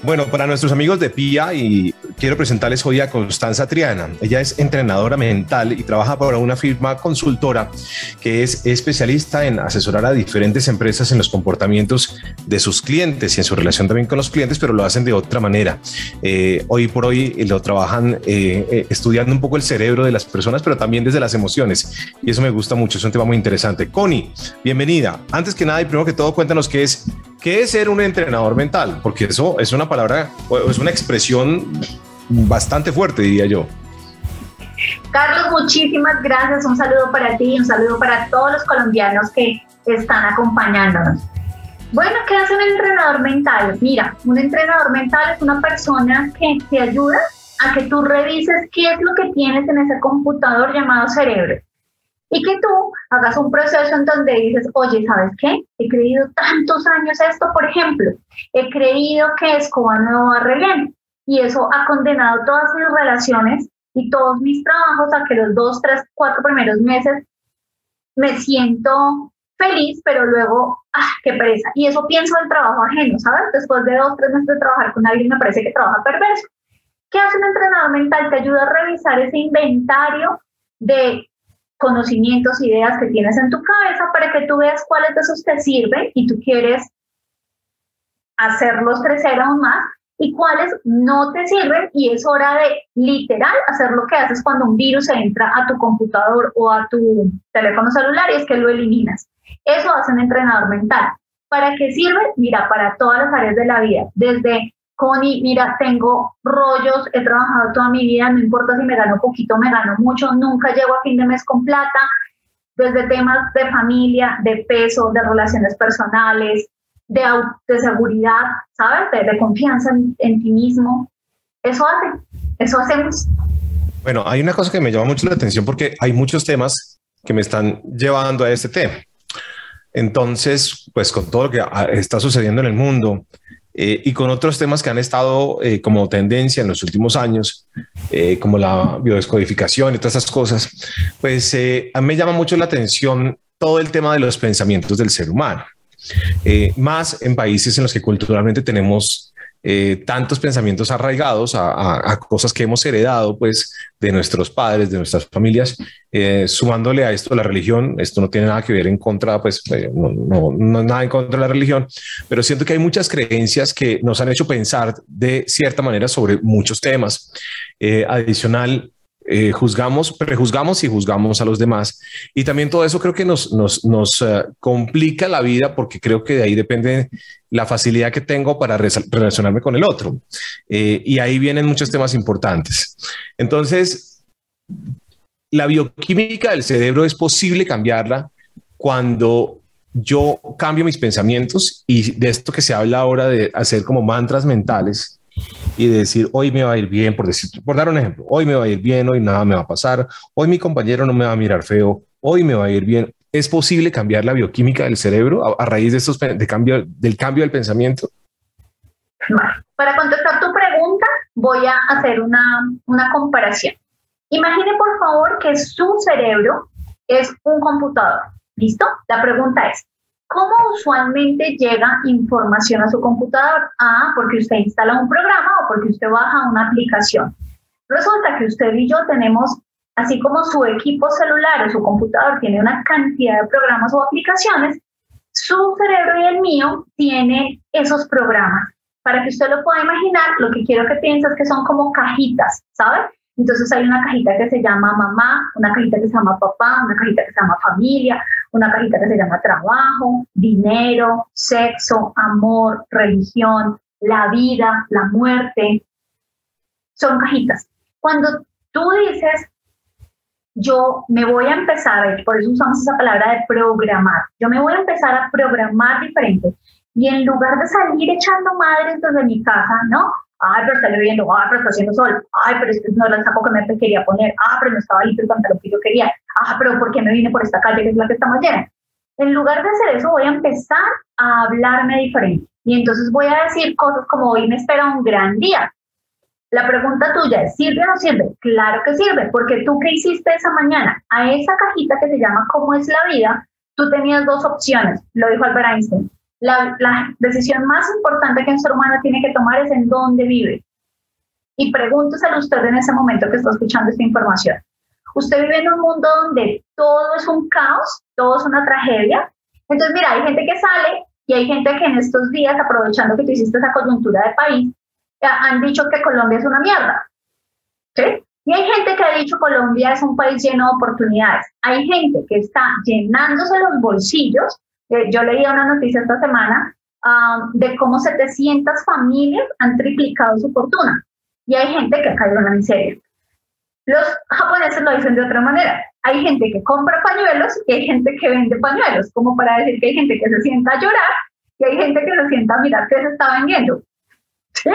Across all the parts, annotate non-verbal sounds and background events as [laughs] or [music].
Bueno, para nuestros amigos de PIA y quiero presentarles hoy a Constanza Triana. Ella es entrenadora mental y trabaja para una firma consultora que es especialista en asesorar a diferentes empresas en los comportamientos de sus clientes y en su relación también con los clientes, pero lo hacen de otra manera. Eh, hoy por hoy lo trabajan eh, eh, estudiando un poco el cerebro de las personas, pero también desde las emociones. Y eso me gusta mucho, es un tema muy interesante. Connie, bienvenida. Antes que nada y primero que todo, cuéntanos qué es ¿Qué es ser un entrenador mental? Porque eso es una palabra, es una expresión bastante fuerte, diría yo. Carlos, muchísimas gracias. Un saludo para ti y un saludo para todos los colombianos que están acompañándonos. Bueno, ¿qué hace un entrenador mental? Mira, un entrenador mental es una persona que te ayuda a que tú revises qué es lo que tienes en ese computador llamado cerebro y que tú hagas un proceso en donde dices, oye, ¿sabes qué? He creído tantos años esto, por ejemplo, he creído que Escobar no va bien y eso ha condenado todas mis relaciones y todos mis trabajos a que los dos, tres, cuatro primeros meses me siento feliz, pero luego, ¡ah, qué pereza! Y eso pienso del trabajo ajeno, ¿sabes? Después de dos, tres meses de trabajar con alguien me parece que trabaja perverso. ¿Qué hace un entrenador mental? Te ayuda a revisar ese inventario de conocimientos, ideas que tienes en tu cabeza para que tú veas cuáles de esos te sirven y tú quieres hacerlos crecer aún más y cuáles no te sirven y es hora de literal hacer lo que haces cuando un virus entra a tu computador o a tu teléfono celular y es que lo eliminas. Eso hace un entrenador mental. ¿Para qué sirve? Mira, para todas las áreas de la vida, desde Connie, mira, tengo rollos, he trabajado toda mi vida, no importa si me gano poquito, me gano mucho, nunca llego a fin de mes con plata, desde temas de familia, de peso, de relaciones personales, de, de seguridad, ¿sabes? De, confianza en, en, ti mismo. Eso hace, eso hacemos. Bueno, hay una cosa que me llama mucho la atención porque hay muchos temas que me están llevando a este tema. Entonces, pues con todo lo que está sucediendo en el mundo, eh, y con otros temas que han estado eh, como tendencia en los últimos años, eh, como la biodescodificación y todas esas cosas, pues a mí me llama mucho la atención todo el tema de los pensamientos del ser humano, más en países en los que culturalmente tenemos eh, tantos pensamientos arraigados a, cosas que hemos heredado pues de nuestros padres, de nuestras familias, eh, sumándole a esto la religión, esto no tiene nada que ver en contra, pues eh, no, no, no, nada en contra de la religión, pero siento que hay muchas creencias que nos han hecho pensar de cierta manera sobre muchos temas. adicional, eh, juzgamos, prejuzgamos y juzgamos a los demás. Y también todo eso creo que nos, nos, nos eh, complica la vida porque creo que de ahí depende la facilidad que tengo para relacionarme con el otro. Eh, y ahí vienen muchos temas importantes. Entonces, la bioquímica del cerebro es posible cambiarla cuando yo cambio mis pensamientos y de esto que se habla ahora de hacer como mantras mentales y decir, hoy me va a ir bien, por, decir, por dar un ejemplo, hoy me va a ir bien, hoy nada me va a pasar, hoy mi compañero no me va a mirar feo, hoy me va a ir bien. ¿Es posible cambiar la bioquímica del cerebro a, raíz de estos de cambio, del cambio del pensamiento? Para contestar tu pregunta, voy a hacer una, una comparación. Imagine, por favor, que su cerebro es un computador. ¿Listo? La pregunta es, ¿Cómo usualmente llega información a su computador? Ah, porque usted instala un programa o porque usted baja una aplicación. Resulta que usted y yo tenemos, así como su equipo celular o su computador tiene una cantidad de programas o aplicaciones, su cerebro y el mío tiene esos programas. Para que usted lo pueda imaginar, lo que quiero que pienses es que son como cajitas, ¿sabes? Entonces hay una cajita que se llama mamá, una cajita que se llama papá, una cajita que se llama familia, una cajita que se llama trabajo, dinero, sexo, amor, religión, la vida, la muerte. Son cajitas. Cuando tú dices, yo me voy a empezar, por eso usamos esa palabra de programar, yo me voy a empezar a programar diferente. Y en lugar de salir echando madres desde mi casa, ¿no? Ay, pero está lloviendo, ay, pero está haciendo sol, ay, pero este no era el saco que me quería poner, ah, pero no estaba listo el pantalón que yo quería, ah, pero ¿por qué me vine por esta calle que es la que está más llena? En lugar de hacer eso, voy a empezar a hablarme diferente. Y entonces voy a decir cosas como hoy me espera un gran día. La pregunta tuya es, ¿sirve o no sirve? Claro que sirve, porque tú qué hiciste esa mañana? A esa cajita que se llama ¿Cómo es la vida? Tú tenías dos opciones, lo dijo Albert Einstein. La, decisión más importante que un ser humano tiene que tomar es en dónde vive. Y pregúnteselo a usted en ese momento que está escuchando esta información. Usted vive en un mundo donde todo es un caos, todo es una tragedia. Entonces, mira, hay gente que sale y hay gente que en estos días, aprovechando que tú hiciste esa coyuntura de país, han dicho que Colombia es una mierda. ¿Sí? Y hay gente que ha dicho Colombia es un país lleno de oportunidades. Hay gente que está llenándose los bolsillos. Yo leía una noticia esta semana um, de cómo 700 familias han triplicado su fortuna. Y hay gente que ha caído en la miseria. Los japoneses lo dicen de otra manera. Hay gente que compra pañuelos y hay gente que vende pañuelos, como para decir que hay gente que se sienta a llorar y hay gente que se sienta a mirar qué se está vendiendo. ¿Sí?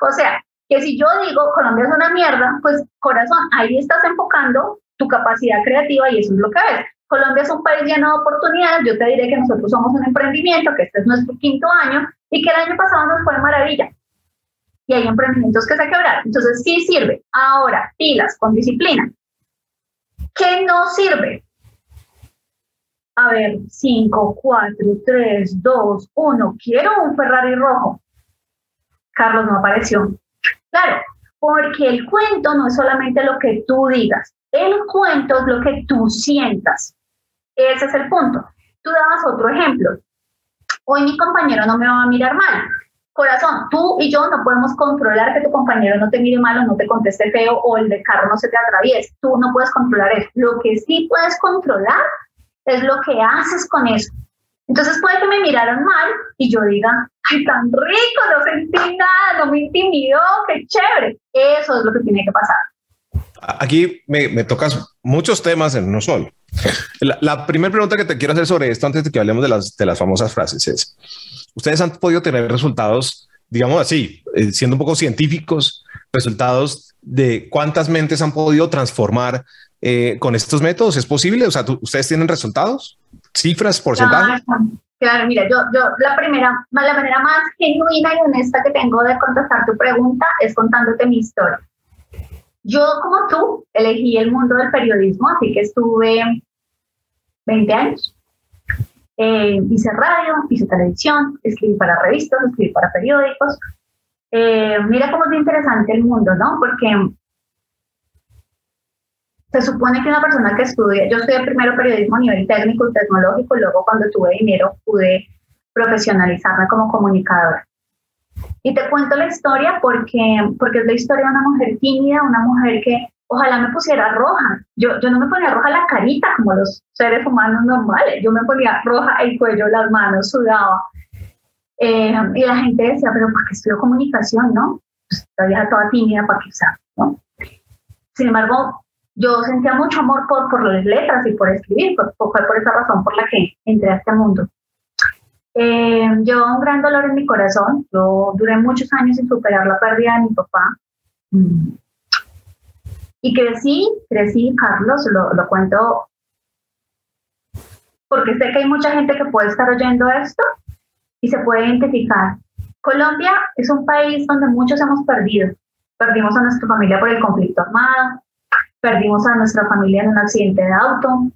O sea, que si yo digo Colombia es una mierda, pues corazón, ahí estás enfocando tu capacidad creativa y eso es lo que es. Colombia es un país lleno de oportunidades, yo te diré que nosotros somos un emprendimiento, que este es nuestro quinto año y que el año pasado nos fue maravilla y hay emprendimientos que se quebrar. Entonces sí sirve. Ahora, pilas con disciplina. ¿Qué no sirve? A ver, 5, 4, 3, 2, 1. Quiero un Ferrari rojo. Carlos no apareció. Claro, porque el cuento no es solamente lo que tú digas. El cuento es lo que tú sientas. Ese es el punto. Tú dabas otro ejemplo. Hoy mi compañero no me va a mirar mal Corazón, tú y yo no podemos controlar que tu compañero no te mire mal o no te conteste feo o el de carro no se te atraviese. Tú no puedes controlar eso. Lo que sí puedes controlar es lo que haces con eso. Entonces puede que me miraron mal y yo diga, ay, tan rico, no sentí nada, no me intimidó, qué chévere. Eso es lo que tiene que pasar. Aquí me, me tocas muchos temas en uno solo. La, primera pregunta que te quiero hacer sobre esto antes de que hablemos de las, de las famosas frases es, ustedes han podido tener resultados, digamos así, eh, siendo un poco científicos, resultados de cuántas mentes han podido transformar eh, con estos métodos. ¿Es posible? O sea, ¿ustedes tienen resultados? ¿Cifras, porcentajes? Claro, mira, yo, yo la primera, la manera más genuina y honesta que tengo de contestar tu pregunta es contándote mi historia. Yo, como tú, elegí el mundo del periodismo, así que estuve 20 años eh, hice radio, hice televisión, escribí para revistas, escribí para periódicos. Eh, mira cómo es interesante el mundo, ¿no? Porque se supone que una persona que estudia, yo estudié primero periodismo a nivel técnico y tecnológico, luego cuando tuve dinero pude profesionalizarme como comunicadora. Y te cuento la historia porque, porque es la historia de una mujer tímida, una mujer que ojalá me pusiera roja. Yo, yo no me ponía roja la carita como los seres humanos normales, yo me ponía roja el cuello, las manos, sudaba. Eh, y la gente decía, pero ¿para qué estudio comunicación, no? Pues, todavía toda tímida, ¿para usar, no? Sin embargo, yo sentía mucho amor por, por las letras y por escribir, fue por, por, esa razón por la que entré a este mundo. Eh, yo un gran dolor en mi corazón, yo duré muchos años sin superar la pérdida de mi papá. Mm. Y crecí, crecí, Carlos, lo, lo cuento porque sé que hay mucha gente que puede estar oyendo esto y se puede identificar. Colombia es un país donde muchos hemos perdido. Perdimos a nuestra familia por el conflicto armado, perdimos a nuestra familia en un accidente de auto,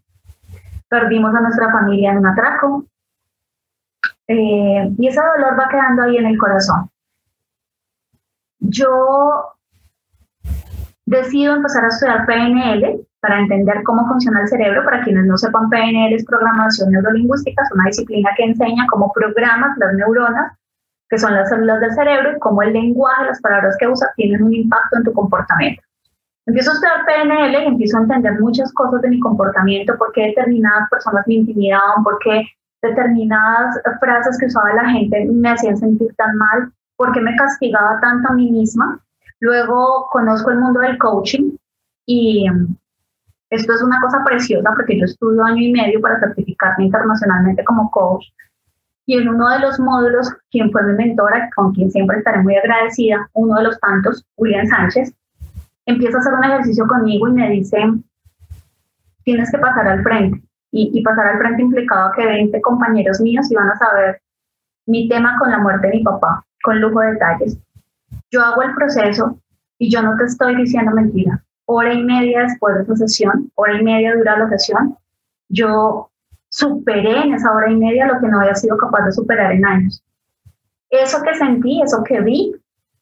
perdimos a nuestra familia en un atraco. Eh, y ese dolor va quedando ahí en el corazón. Yo decido empezar a estudiar PNL para entender cómo funciona el cerebro. Para quienes no sepan, PNL es programación neurolingüística, es una disciplina que enseña cómo programas las neuronas, que son las células del cerebro, y cómo el lenguaje, las palabras que usas tienen un impacto en tu comportamiento. Empiezo a estudiar PNL y empiezo a entender muchas cosas de mi comportamiento, por qué determinadas personas me intimidaban, por qué determinadas frases que usaba la gente me hacían sentir tan mal, por qué me castigaba tanto a mí misma Luego conozco el mundo del coaching y mm, esto es una cosa preciosa porque yo estudio año y medio para certificarme internacionalmente como coach. Y en uno de los módulos, quien fue mi mentora, con quien siempre estaré muy agradecida, uno de los tantos, William Sánchez, empieza a hacer un ejercicio conmigo y me dice, tienes que pasar al frente. Y, pasar al frente implicaba que 20 compañeros míos iban a saber mi tema con la muerte de mi papá, con lujo de detalles. Yo hago el proceso y yo no te estoy diciendo mentira. Hora y media después de esa sesión, hora y media dura la sesión, yo superé en esa hora y media lo que no había sido capaz de superar en años. Eso que sentí, eso que vi,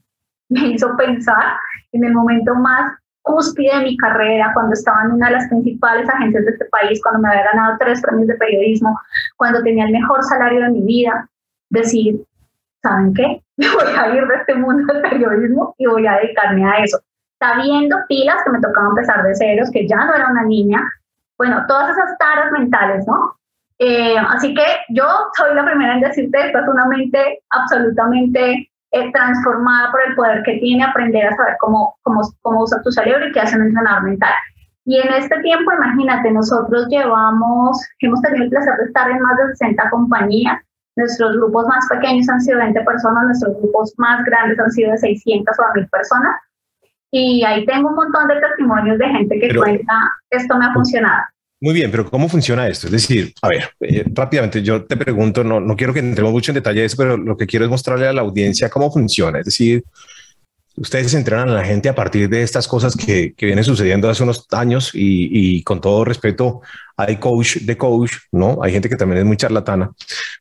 [laughs] me hizo pensar en el momento más cúspide de mi carrera, cuando estaba en una de las principales agencias de este país, cuando me había ganado tres premios de periodismo, cuando tenía el mejor salario de mi vida, decir, ¿saben qué? [laughs] Me voy a ir de este mundo del periodismo y voy a dedicarme a eso. Sabiendo pilas que me tocaba empezar de ceros, que ya no era una niña, bueno, todas esas taras mentales, ¿no? Eh, así que yo soy la primera en decirte, esto es una mente absolutamente eh, transformada por el poder que tiene aprender a saber cómo, cómo, cómo usa tu cerebro y qué hace un entrenador mental. Y en este tiempo, imagínate, nosotros llevamos, hemos tenido el placer de estar en más de 60 compañías. Nuestros grupos más pequeños han sido 20 personas, nuestros grupos más grandes han sido de 600 o 1000 personas. Y ahí tengo un montón de testimonios de gente que cuenta, esto me ha funcionado. Muy bien, pero ¿cómo funciona esto? Es decir, a ver, eh, rápidamente yo te pregunto, no, no quiero que entremos mucho en detalle de eso, pero lo que quiero es mostrarle a la audiencia cómo funciona. Es decir, ustedes entrenan a la gente a partir de estas cosas que, que vienen sucediendo hace unos años y, y, con todo respeto hay coach de coach, ¿no? Hay gente que también es muy charlatana,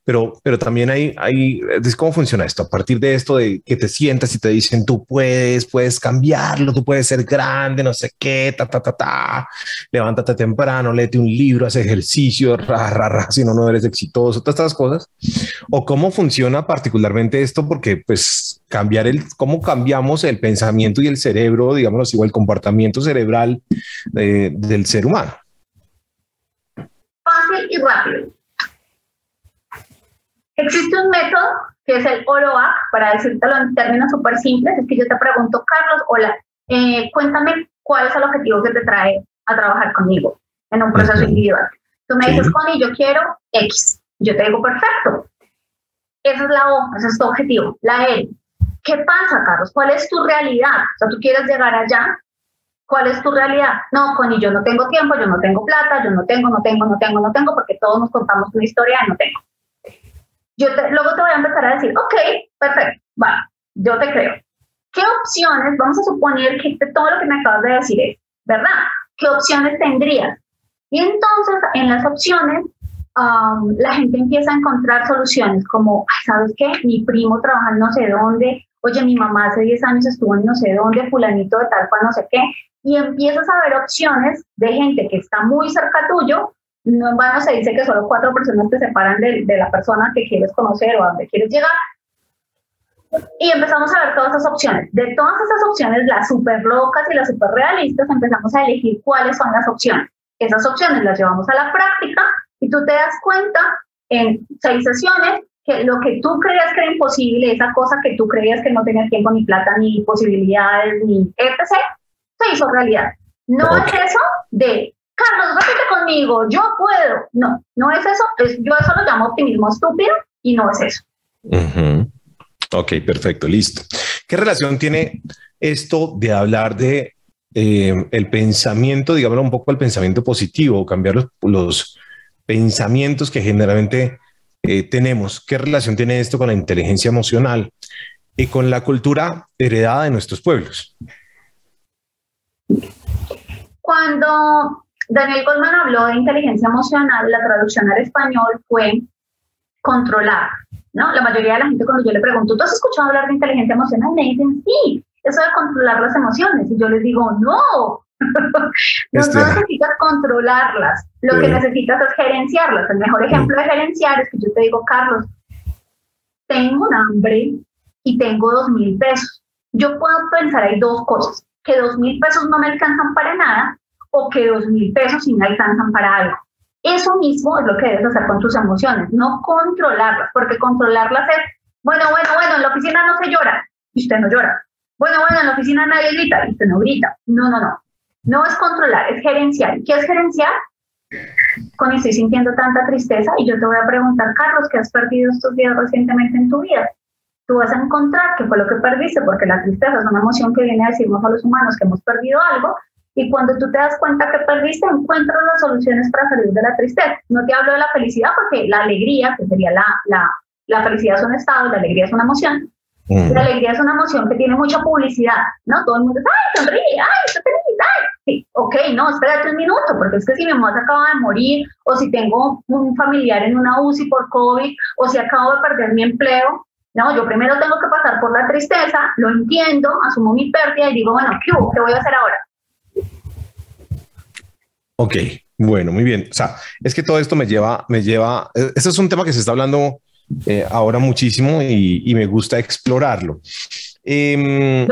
pero, pero también hay, hay, ¿cómo funciona esto? A partir de esto de que te sientas y te dicen, tú puedes, puedes cambiarlo, tú puedes ser grande, no sé qué, ta, ta, ta, ta, levántate temprano, léete un libro, haz ejercicio, ra, ra, si no, no eres exitoso, todas estas cosas. O cómo funciona particularmente esto, porque pues cambiar el, cómo cambiamos el pensamiento y el cerebro, digamos, igual el comportamiento cerebral eh, del ser humano fácil y rápido. Existe un método que es el OROAC, para decírtelo en términos súper simples, es que yo te pregunto, Carlos, hola, eh, cuéntame cuál es el objetivo que te trae a trabajar conmigo en un proceso individual. Tú me dices, Connie, yo quiero X. Yo te digo, perfecto. Esa es la O, ese es tu objetivo. La L. ¿Qué pasa, Carlos? ¿Cuál es tu realidad? O sea, tú quieres llegar allá, ¿Cuál es tu realidad? No, Connie, yo no tengo tiempo, yo no tengo plata, yo no tengo, no tengo, no tengo, no tengo, porque todos nos contamos una historia y no tengo. Yo luego te voy a empezar a decir, ok, perfecto, va, yo te creo. ¿Qué opciones, vamos a suponer que todo lo que me acabas de decir es, ¿verdad? ¿Qué opciones tendrías? Y entonces en las opciones um, la gente empieza a encontrar soluciones como, ¿sabes qué? Mi primo trabaja en no sé dónde, oye, mi mamá hace 10 años estuvo en no sé dónde, fulanito de tal cual, no sé qué, y empiezas a ver opciones de gente que está muy cerca tuyo. No en vano se dice que solo cuatro personas te separan de, de la persona que quieres conocer o a donde quieres llegar. Y empezamos a ver todas esas opciones. De todas esas opciones, las súper locas y las súper realistas, empezamos a elegir cuáles son las opciones. Esas opciones las llevamos a la práctica y tú te das cuenta en seis sesiones que lo que tú creías que era imposible, esa cosa que tú creías que no tenía tiempo, ni plata, ni posibilidades, ni etc., se hizo realidad. No es eso de, Carlos, repite conmigo, yo puedo. No, no es eso. yo eso lo llamo optimismo estúpido y no es eso. Ok, perfecto, listo. ¿Qué relación tiene esto de hablar de eh, el pensamiento, digamos un poco el pensamiento positivo, cambiar los, los pensamientos que generalmente eh, tenemos? ¿Qué relación tiene esto con la inteligencia emocional y con la cultura heredada de nuestros pueblos? Cuando Daniel Goldman habló de inteligencia emocional, la traducción al español fue controlar, ¿no? La mayoría de la gente cuando yo le pregunto, ¿tú has escuchado hablar de inteligencia emocional? Me dicen, sí, eso de controlar las emociones. Y yo les digo, no, no, este, necesitas controlarlas, lo que necesitas es gerenciarlas. El mejor ejemplo de gerenciar es que yo te digo, Carlos, tengo un hambre y tengo dos mil pesos. Yo puedo pensar, hay dos cosas que dos mil pesos no me alcanzan para nada o que dos mil pesos sí me alcanzan para algo. Eso mismo es lo que debes hacer con tus emociones, no controlarlas, porque controlarlas es, bueno, bueno, bueno, en la oficina no se llora y usted no llora. Bueno, bueno, en la oficina nadie grita y usted no grita. No, no, no. No es controlar, es gerenciar. ¿Qué es gerenciar? Con estoy sintiendo tanta tristeza y yo te voy a preguntar, Carlos, ¿qué has perdido estos días recientemente en tu vida? tú vas a encontrar qué fue lo que perdiste, porque la tristeza es una emoción que viene a decirnos a los humanos que hemos perdido algo, y cuando tú te das cuenta que perdiste, encuentras las soluciones para salir de la tristeza. No te hablo de la felicidad, porque la alegría, que sería la, la, la felicidad es un estado, la alegría es una emoción, Mm. La alegría es una emoción que tiene mucha publicidad, ¿no? Todo el mundo dice, ay, sonríe, ay, está feliz. Sí, ok, no, espérate un minuto, porque es que si mi mamá se acaba de morir, o si tengo un familiar en una UCI por COVID, o si acabo de perder mi empleo, no, yo primero tengo que pasar por la tristeza, lo entiendo, asumo mi pérdida y digo, bueno, ¿qué, ¿Qué voy a hacer ahora? Ok, bueno, muy bien. O sea, es que todo esto me lleva, me lleva, este es un tema que se está hablando eh, ahora muchísimo y, me gusta explorarlo. Eh,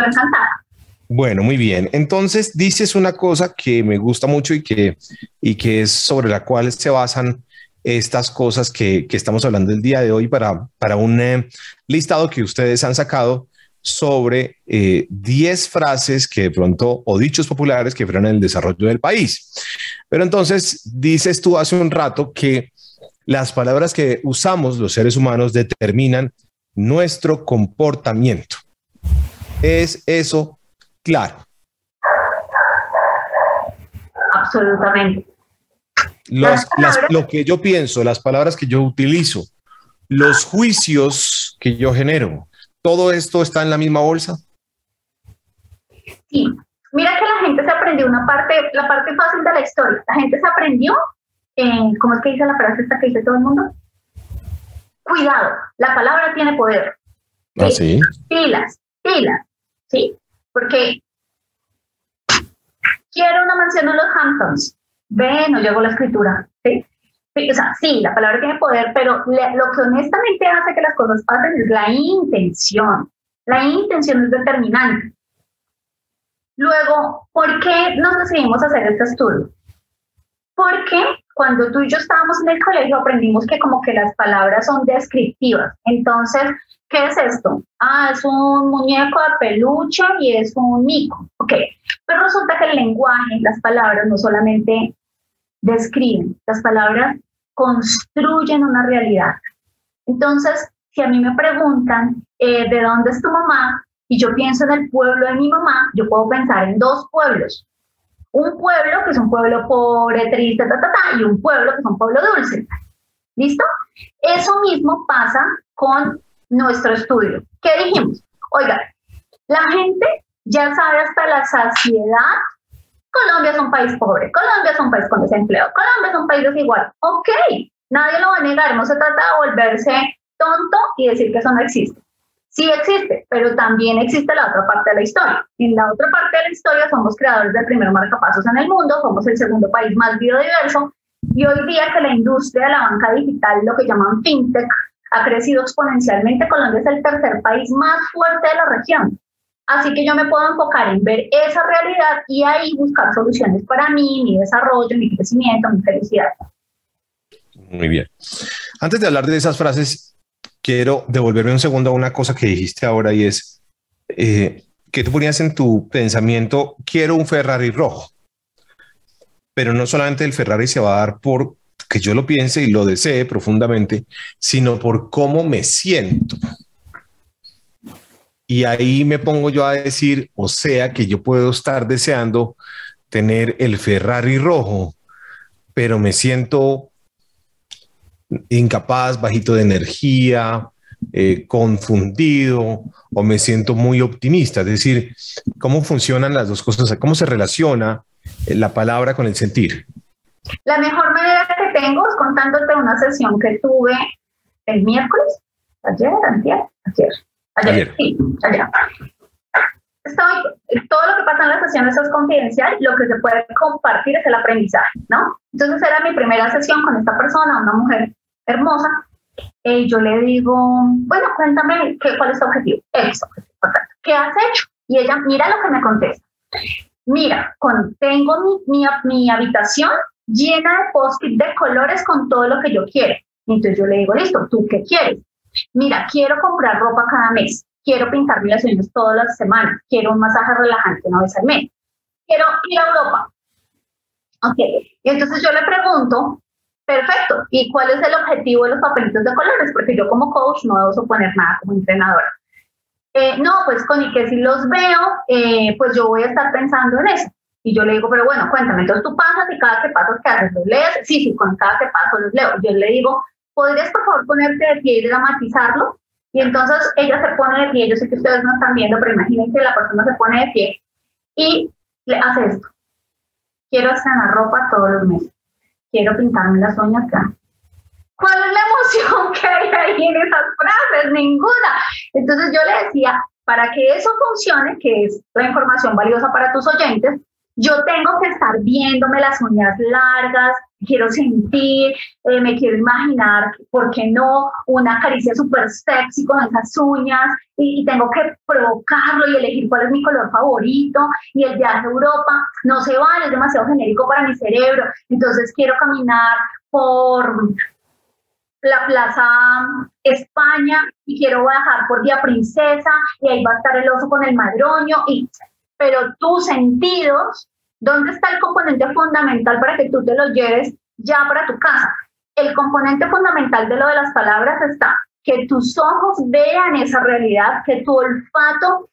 bueno, muy bien. Entonces dices una cosa que me gusta mucho y que, y que es sobre la cual se basan estas cosas que, estamos hablando el día de hoy para, para un eh, listado que ustedes han sacado sobre 10 eh, frases que de pronto o dichos populares que frenan el desarrollo del país. Pero entonces dices tú hace un rato que las palabras que usamos los seres humanos determinan nuestro comportamiento. ¿Es eso claro? Absolutamente lo que yo pienso, las palabras que yo utilizo, los juicios que yo genero, ¿todo esto está en la misma bolsa? Sí. Mira que la gente se aprendió una parte, la parte fácil de la historia. La gente se aprendió, eh, ¿cómo es que dice la frase esta que dice todo el mundo? Cuidado, la palabra tiene poder. ¿Ah, sí? Pilas, pilas, ¿sí? Porque quiero una mansión en los Hamptons, ve, no llegó la escritura. sí, la palabra tiene poder, pero lo que honestamente hace que las cosas pasen es la intención. La intención es determinante. Luego, ¿por qué nos decidimos hacer este estudio? Porque cuando tú y yo estábamos en el colegio aprendimos que como que las palabras son descriptivas. Entonces, ¿qué es esto? Ah, es un muñeco de peluche y es un mico. Ok, pero resulta que el lenguaje, las palabras no solamente describen, las palabras construyen una realidad. Entonces, si a mí me preguntan eh, de dónde es tu mamá y yo pienso en el pueblo de mi mamá, yo puedo pensar en dos pueblos. Un pueblo que es un pueblo pobre, triste, ta, y un pueblo que es un pueblo dulce. ¿Listo? Eso mismo pasa con nuestro estudio. ¿Qué dijimos? Oiga, la gente ya sabe hasta la saciedad Colombia es un país pobre, Colombia es un país con desempleo, Colombia es un país desigual. Ok, nadie lo va a negar, no se trata de volverse tonto y decir que eso no existe. Sí existe, pero también existe la otra parte de la historia. En la otra parte de la historia somos creadores del primer marcapasos en el mundo, somos el segundo país más biodiverso y hoy día que la industria de la banca digital, lo que llaman fintech, ha crecido exponencialmente, Colombia es el tercer país más fuerte de la región. Así que yo me puedo enfocar en ver esa realidad y ahí buscar soluciones para mí, mi desarrollo, mi crecimiento, mi felicidad. Muy bien. Antes de hablar de esas frases, quiero devolverme un segundo a una cosa que dijiste ahora y es eh, que tú ponías en tu pensamiento, quiero un Ferrari rojo. Pero no solamente el Ferrari se va a dar por que yo lo piense y lo desee profundamente, sino por cómo me siento. Y ahí me pongo yo a decir, o sea, que yo puedo estar deseando tener el Ferrari rojo, pero me siento incapaz, bajito de energía, eh, confundido o me siento muy optimista. Es decir, ¿cómo funcionan las dos cosas? ¿Cómo se relaciona la palabra con el sentir? La mejor manera que tengo es contándote una sesión que tuve el miércoles, ayer, ayer, ayer, Ayer. Sí, ayer. todo lo que pasa en las sesiones es confidencial, lo que se puede compartir es el aprendizaje, ¿no? Entonces era mi primera sesión con esta persona, una mujer hermosa, y yo le digo, bueno, cuéntame qué, cuál es tu objetivo. Eso, ¿qué has hecho? Y ella, mira lo que me contesta. Mira, con, tengo mi, mi, mi habitación llena de post-it de colores con todo lo que yo quiero. Entonces yo le digo, listo, ¿tú qué quieres? Mira, quiero comprar ropa cada mes, quiero pintar mis uñas todas las semanas, quiero un masaje relajante una vez al mes, quiero ir a Europa. Ok, y entonces yo le pregunto, perfecto, ¿y cuál es el objetivo de los papelitos de colores? Porque yo como coach no debo suponer nada como entrenadora. Eh, no, pues con que si los veo, eh, pues yo voy a estar pensando en eso. Y yo le digo, pero bueno, cuéntame, entonces tú pasas y cada que pasas, ¿qué haces? ¿Los lees? Sí, sí, con cada que paso los leo. Yo le digo, ¿podrías por favor ponerte de pie y dramatizarlo? Y entonces ella se pone de pie, yo sé que ustedes no están viendo, pero imaginen que la persona se pone de pie y le hace esto. Quiero estrenar ropa todos los meses. Quiero pintarme las uñas acá. ¿Cuál es la emoción [laughs] que hay ahí en esas frases? Ninguna. Entonces yo le decía, para que eso funcione, que es la información valiosa para tus oyentes, yo tengo que estar viéndome las uñas largas, quiero sentir, eh, me quiero imaginar, ¿por qué no? Una caricia súper sexy con esas uñas y, tengo que provocarlo y elegir cuál es mi color favorito y el viaje a Europa no se vale, es demasiado genérico para mi cerebro, entonces quiero caminar por la Plaza España y quiero bajar por Día Princesa y ahí va a estar el oso con el madroño y pero tus sentidos, ¿dónde está el componente fundamental para que tú te lo lleves ya para tu casa? El componente fundamental de lo de las palabras está que tus ojos vean esa realidad, que tu olfato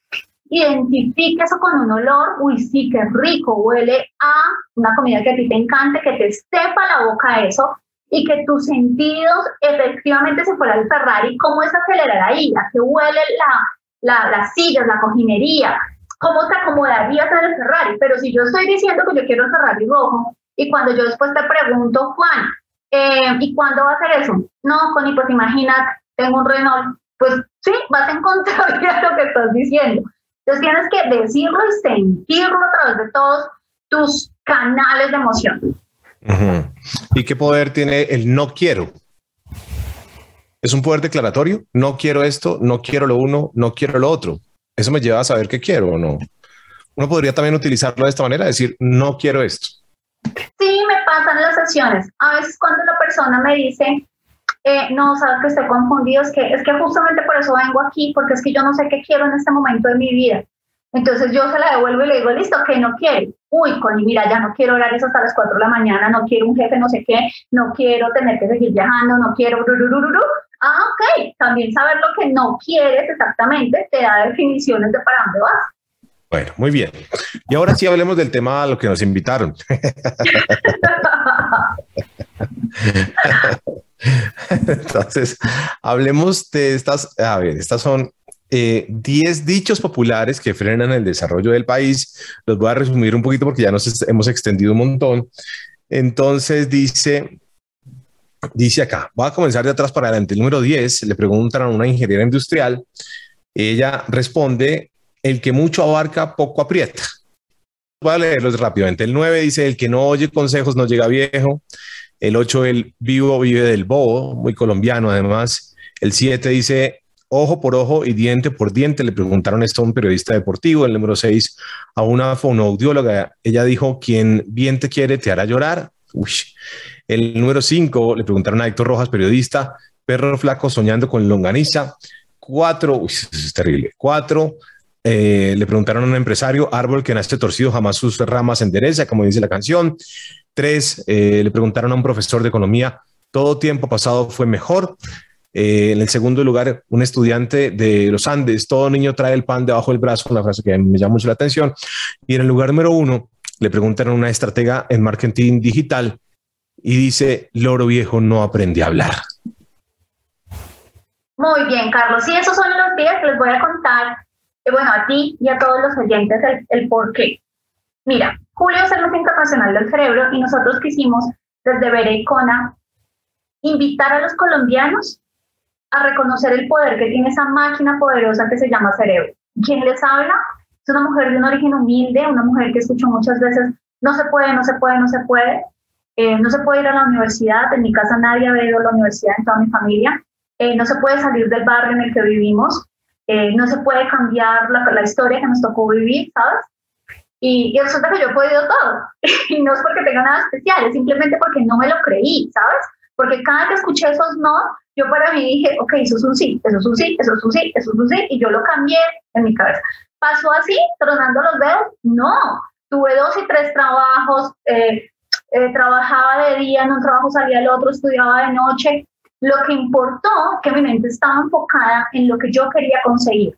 identifique eso con un olor, uy, sí, qué rico, huele a una comida que a ti te encante, que te estepa la boca eso, y que tus sentidos efectivamente se fueran al Ferrari, ¿cómo es acelerar ahí? ¿A qué huele la, la, las sillas, la cojinería? ¿Cómo te acomodarías en el Ferrari? Pero si yo estoy diciendo que yo quiero el Ferrari rojo y cuando yo después te pregunto, Juan, eh, ¿y cuándo va a ser eso? No, Connie, pues imagínate, tengo un Renault. Pues sí, vas a encontrar [laughs] lo que estás diciendo. Entonces tienes que decirlo y sentirlo a través de todos tus canales de emoción. ¿Y qué poder tiene el no quiero? ¿Es un poder declaratorio? No quiero esto, no quiero lo uno, no quiero lo otro. Eso me lleva a saber qué quiero o no. Uno podría también utilizarlo de esta manera, decir, no quiero esto. Sí, me pasan las sesiones. A veces cuando la persona me dice, eh, no, sabes que estoy confundido, es que, es que justamente por eso vengo aquí, porque es que yo no sé qué quiero en este momento de mi vida. Entonces yo se la devuelvo y le digo, listo, que no quiere. Uy, Connie, mira, ya no quiero horarios hasta las 4 de la mañana, no quiero un jefe no sé qué, no quiero tener que seguir viajando, no quiero... Ah, ok, también saber lo que no quieres exactamente te da definiciones de para dónde vas. Bueno, muy bien. Y ahora sí hablemos del tema a lo que nos invitaron. [laughs] Entonces, hablemos de estas, a ver, estas son 10 eh, dichos populares que frenan el desarrollo del país. Los voy a resumir un poquito porque ya nos hemos extendido un montón. Entonces dice, dice acá, voy a comenzar de atrás para adelante. El número 10 le preguntan a una ingeniera industrial. Ella responde, el que mucho abarca, poco aprieta. Voy a leerlos rápidamente. El 9 dice, el que no oye consejos no llega viejo. El 8, el vivo vive del bobo, muy colombiano además. El 7 dice, ojo por ojo y diente por diente. Le preguntaron esto a un periodista deportivo. El número 6 a una fonoaudióloga. Ella dijo, quien bien te quiere te hará llorar. El número 5 le preguntaron a Héctor Rojas, periodista, perro flaco soñando con longaniza. 4, es terrible. 4, eh, le preguntaron a un empresario, árbol que nace torcido jamás sus ramas endereza, como dice la canción. 3, eh, le preguntaron a un profesor de economía, todo tiempo pasado fue mejor. Eh, en el segundo lugar, un estudiante de los Andes, todo niño trae el pan debajo del brazo, una frase que me llama mucho la atención. Y en el lugar número uno, le preguntaron a una estratega en marketing digital y dice, loro viejo no aprende a hablar. Muy bien, Carlos. Y esos son los días que les voy a contar, eh, bueno, a ti y a todos los oyentes el, por qué. Mira, julio es el mes internacional del cerebro y nosotros quisimos desde Berecona invitar a los colombianos a reconocer el poder que tiene esa máquina poderosa que se llama cerebro. ¿Quién les habla? Es una mujer de un origen humilde, una mujer que escucho muchas veces, no se puede, no se puede, no se puede, eh, no se puede ir a la universidad, en mi casa nadie ha ido a la universidad en toda mi familia, eh, no se puede salir del barrio en el que vivimos, eh, no se puede cambiar la, historia que nos tocó vivir, ¿sabes? Y, y resulta que yo he podido todo, [laughs] y no es porque tenga nada especial, es simplemente porque no me lo creí, ¿sabes? Porque cada que escuché esos no, yo para mí dije, ok, eso es un sí, eso es un sí, eso es un sí, eso es un sí, y yo lo cambié en mi cabeza. ¿Pasó así, tronando los dedos? No, tuve dos y tres trabajos, eh, trabajaba de día, en un trabajo salía al otro, estudiaba de noche. Lo que importó que mi mente estaba enfocada en lo que yo quería conseguir.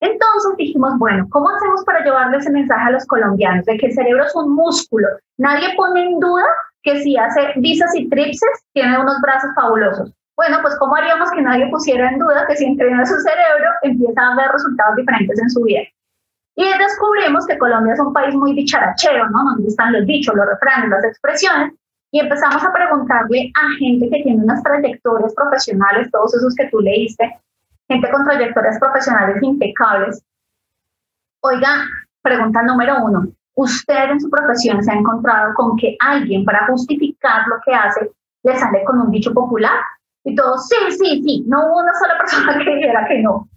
Entonces dijimos, bueno, ¿cómo hacemos para llevarle ese mensaje a los colombianos de que el cerebro es un músculo? Nadie pone en duda que si hace visas y tripses, tiene unos brazos fabulosos bueno, pues ¿cómo haríamos que nadie pusiera en duda que si entrena su cerebro empieza a ver resultados diferentes en su vida? Y descubrimos que Colombia es un país muy dicharachero, ¿no? Donde están los dichos, los refranes, las expresiones. Y empezamos a preguntarle a gente que tiene unas trayectorias profesionales, todos esos que tú leíste, gente con trayectorias profesionales impecables. Oiga, pregunta número uno, ¿usted en su profesión se ha encontrado con que alguien para justificar lo que hace le sale con un dicho popular? Y todos, sí, sí, sí, no hubo una sola [laughs] persona que dijera que no.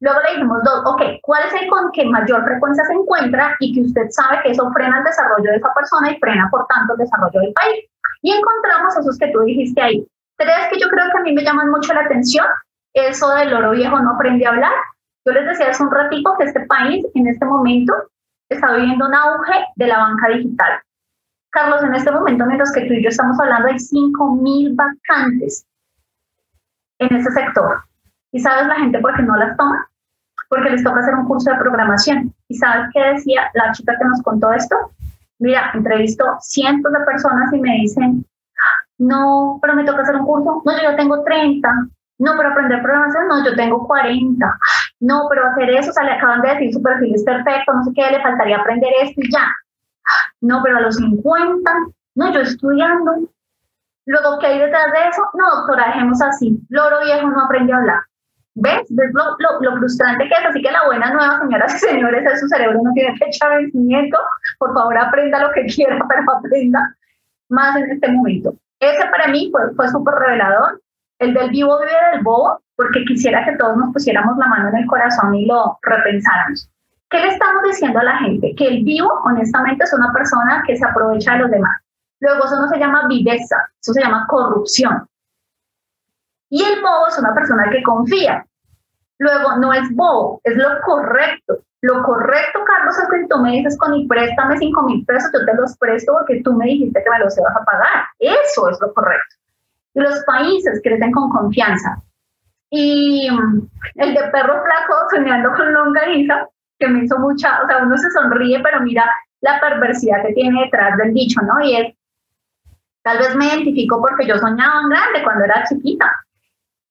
Luego le dijimos dos, ok, ¿cuál es el con que mayor frecuencia se encuentra y que usted sabe que eso frena el desarrollo de esa persona y frena, por tanto, el desarrollo del país? Y encontramos esos que tú dijiste ahí. Tres que yo creo que a mí me llaman mucho la atención, eso del oro viejo no aprende a hablar. Yo les decía hace un ratito que este país en este momento está viviendo un auge de la banca digital. Carlos, en este momento, mientras que tú y yo estamos hablando, hay 5.000 vacantes en ese sector. ¿Y sabes la gente por qué no las toma? Porque les toca hacer un curso de programación. ¿Y sabes qué decía la chica que nos contó esto? Mira, entrevistó cientos de personas y me dicen, no, pero me toca hacer un curso. No, yo ya tengo 30. No, pero aprender programación, no, yo tengo 40. No, pero hacer eso, o sea, le acaban de decir su perfil es perfecto, no sé qué, le faltaría aprender esto y ya. No, pero a los 50, no, yo estudiando. Luego, ¿qué hay detrás de eso? No, doctora, dejemos así. Loro viejo no aprende a hablar. ¿Ves? ¿Ves lo, lo, frustrante que es? Así que la buena nueva, señoras y señores, es su cerebro no tiene fecha de vencimiento. Por favor, aprenda lo que [laughs] quiera, pero aprenda más en este momento. Ese para mí fue, fue súper revelador. El del vivo vive del bobo, porque quisiera que todos nos pusiéramos la mano en el corazón y lo repensáramos. ¿Qué le estamos diciendo a la gente? Que el vivo, honestamente, es una persona que se aprovecha de los demás. Luego eso no se llama viveza, eso se llama corrupción. Y el bobo es una persona que confía. Luego no es bobo, es lo correcto. Lo correcto, Carlos, es que tú me dices con y préstame cinco mil pesos, yo te los presto porque tú me dijiste que me los ibas a pagar. Eso es lo correcto. Y los países crecen con confianza. Y mm, el de perro flaco soñando con longaniza, que me hizo mucha, o sea, uno se sonríe, pero mira la perversidad que tiene detrás del dicho, ¿no? Y es, tal vez me identifico porque yo soñaba en grande cuando era chiquita.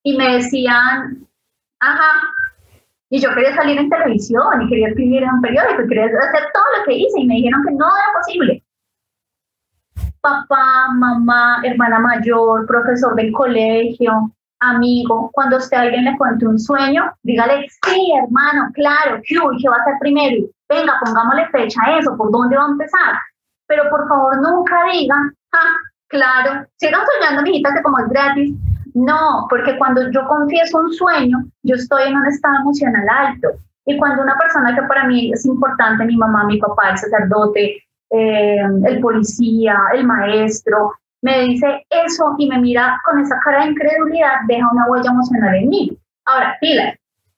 Y me decían, ajá, y yo quería salir en televisión y quería escribir en un periódico y quería hacer todo lo que hice y me dijeron que no era posible. Papá, mamá, hermana mayor, profesor del colegio, amigo, cuando usted a alguien le cuente un sueño, dígale, sí, hermano, claro, ¿qué, ¿qué va a ser primero? Venga, pongámosle fecha a eso, ¿por dónde va a empezar? Pero por favor nunca digan, ah, claro, sigan soñando, mijita, que como es gratis. No, porque cuando yo confieso un sueño, yo estoy en un estado emocional alto. Y cuando una persona que para mí es importante, mi mamá, mi papá, el sacerdote, eh, el policía, el maestro, me dice eso y me mira con esa cara de incredulidad, deja una huella emocional en mí. Ahora, pila,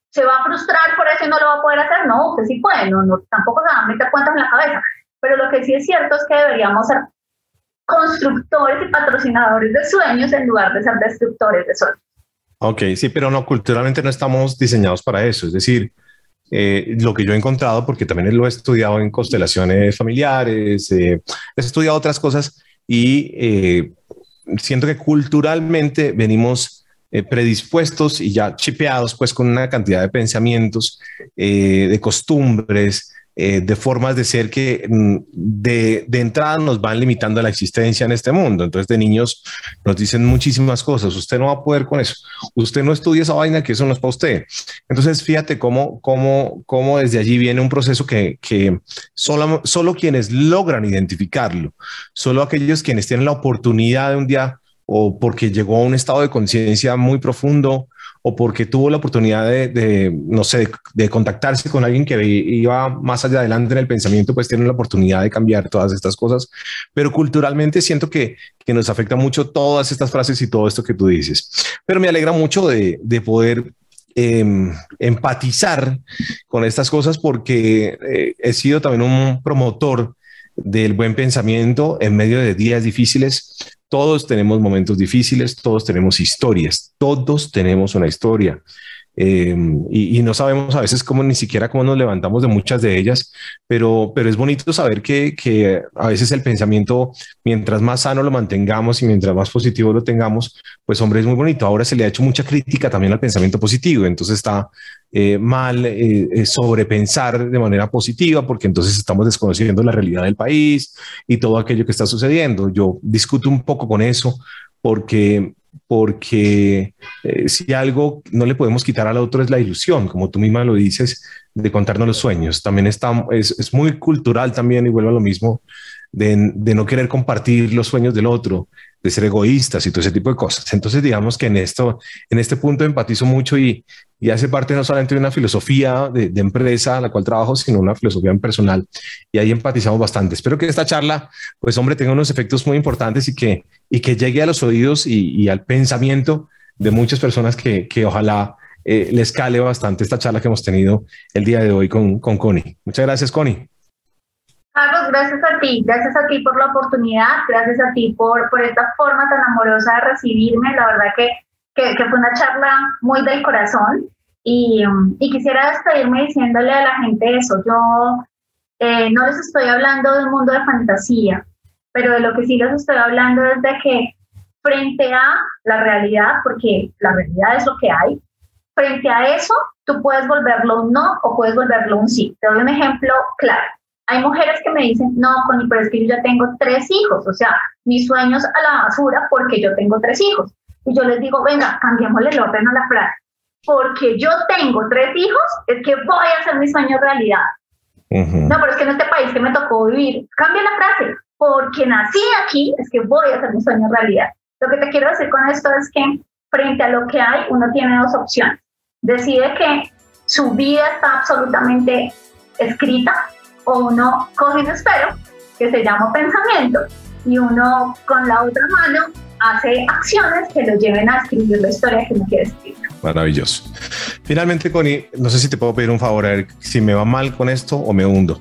¿se va a frustrar por eso y no lo va a poder hacer? No, usted sí puede, no, no, tampoco se va a meter cuentas en la cabeza. Pero lo que sí es cierto es que deberíamos ser constructores y patrocinadores de sueños en lugar de ser destructores de sueños. Ok, sí, pero no, culturalmente no estamos diseñados para eso. Es decir, eh, lo que yo he encontrado, porque también lo he estudiado en constelaciones familiares, eh, he estudiado otras cosas y eh, siento que culturalmente venimos eh, predispuestos y ya chipeados pues con una cantidad de pensamientos, eh, de costumbres, de formas de ser que mm, de, de, entrada nos van limitando la existencia en este mundo. Entonces de niños nos dicen muchísimas cosas, usted no va a poder con eso, usted no estudia esa vaina que eso no es para usted. Entonces fíjate cómo, cómo, cómo desde allí viene un proceso que, que solo, solo quienes logran identificarlo, solo aquellos quienes tienen la oportunidad de un día o porque llegó a un estado de conciencia muy profundo o porque tuvo la oportunidad de, no sé, de, contactarse con alguien que iba más allá adelante en el pensamiento, pues tiene la oportunidad de cambiar todas estas cosas. Pero culturalmente siento que, que nos afecta mucho todas estas frases y todo esto que tú dices. Pero me alegra mucho de, de poder em, empatizar con estas cosas porque eh, he sido también un promotor del buen pensamiento en medio de días difíciles, todos tenemos momentos difíciles, todos tenemos historias, todos tenemos una historia. Eh, y, no sabemos a veces cómo ni siquiera cómo nos levantamos de muchas de ellas, pero, pero es bonito saber que, que a veces el pensamiento, mientras más sano lo mantengamos y mientras más positivo lo tengamos, pues hombre, es muy bonito. Ahora se le ha hecho mucha crítica también al pensamiento positivo, entonces está eh, mal eh, sobrepensar de manera positiva porque entonces estamos desconociendo la realidad del país y todo aquello que está sucediendo. Yo discuto un poco con eso porque porque eh, si algo no le podemos quitar al otro es la ilusión, como tú misma lo dices, de contarnos los sueños. También está, es, muy cultural también y vuelvo a lo mismo, de, no querer compartir los sueños del otro, de ser egoístas y todo ese tipo de cosas. Entonces, digamos que en esto, en este punto empatizo mucho y, y hace parte no solamente de una filosofía de, empresa a la cual trabajo, sino una filosofía personal. Y ahí empatizamos bastante. Espero que esta charla, pues hombre, tenga unos efectos muy importantes y que, y que llegue a los oídos y, y al pensamiento de muchas personas que, que ojalá eh, les cale bastante esta charla que hemos tenido el día de hoy con, con Connie. Muchas gracias, Connie. Carlos, gracias a ti, gracias a ti por la oportunidad, gracias a ti por, por esta forma tan amorosa de recibirme. La verdad que que, fue una charla muy del corazón y, y, quisiera despedirme diciéndole a la gente eso. Yo eh, no les estoy hablando de un mundo de fantasía, pero de lo que sí les estoy hablando es de que frente a la realidad, porque la realidad es lo que hay, frente a eso tú puedes volverlo un no o puedes volverlo un sí. Te doy un ejemplo claro. Hay mujeres que me dicen, no, Connie, pero es que yo ya tengo tres hijos, o sea, mis sueños a la basura porque yo tengo tres hijos. Y yo les digo, venga, cambiémosle el orden a la frase. Porque yo tengo tres hijos, es que voy a hacer mi sueño realidad. No, pero es que en este país que me tocó vivir, cambia la frase. Porque nací aquí, es que voy a hacer mi sueño realidad. Lo que te quiero decir con esto es que frente a lo que hay, uno tiene dos opciones. Decide que su vida está absolutamente escrita o uno coge un espero que se llama pensamiento y uno con la otra mano hace acciones que lo lleven a escribir la historia que uno quiere escribir. Maravilloso. Finalmente, Connie, no sé si te puedo pedir un favor, a ver si me va mal con esto o me hundo.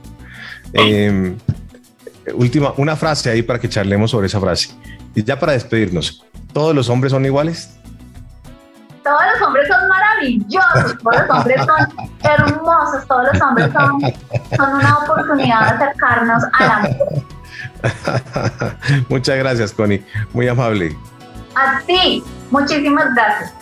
Em, última, una frase ahí para que charlemos sobre esa frase. Y ya para despedirnos, ¿todos los hombres son iguales? Todos los hombres son maravillosos, todos los hombres son hermosos, todos los hombres son, son una oportunidad de acercarnos al amor. [laughs] Muchas gracias, Connie. Muy amable. A ti. Muchísimas gracias.